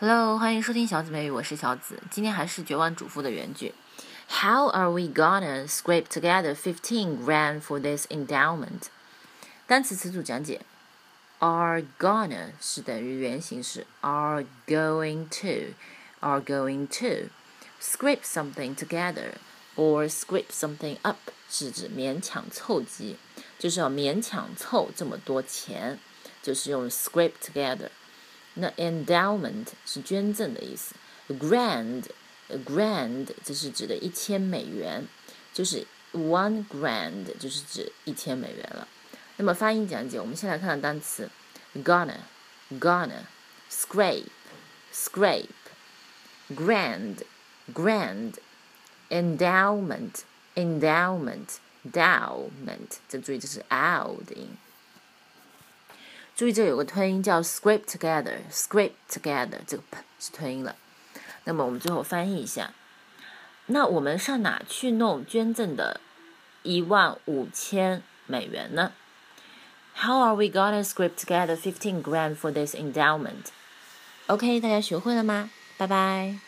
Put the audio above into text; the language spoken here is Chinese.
Hello, 欢迎收听小姊妹语，我是小紫。今天还是《绝望主妇》的原句。How are we gonna scrape together fifteen grand for this endowment？单词词组讲解。Are gonna 是等于原形式，are going to，are going to scrape something together or scrape something up 是指勉强凑集，就是要勉强凑这么多钱，就是用 scrape together。那 endowment 是捐赠的意思，grand，grand，这是指的一千美元，就是 one grand 就是指一千美元了。那么发音讲解，我们先来看看单词，gonna，gonna，scrape，scrape，grand，grand，endowment，endowment，endowment，这注意这是 l 的音。注意，这有个吞音，叫 scrape together。scrape together，这个 p 是吞音了。那么我们最后翻译一下。那我们上哪去弄捐赠的一万五千美元呢？How are we g o n n a scrape together fifteen grand for this endowment？OK，大家学会了吗？拜拜。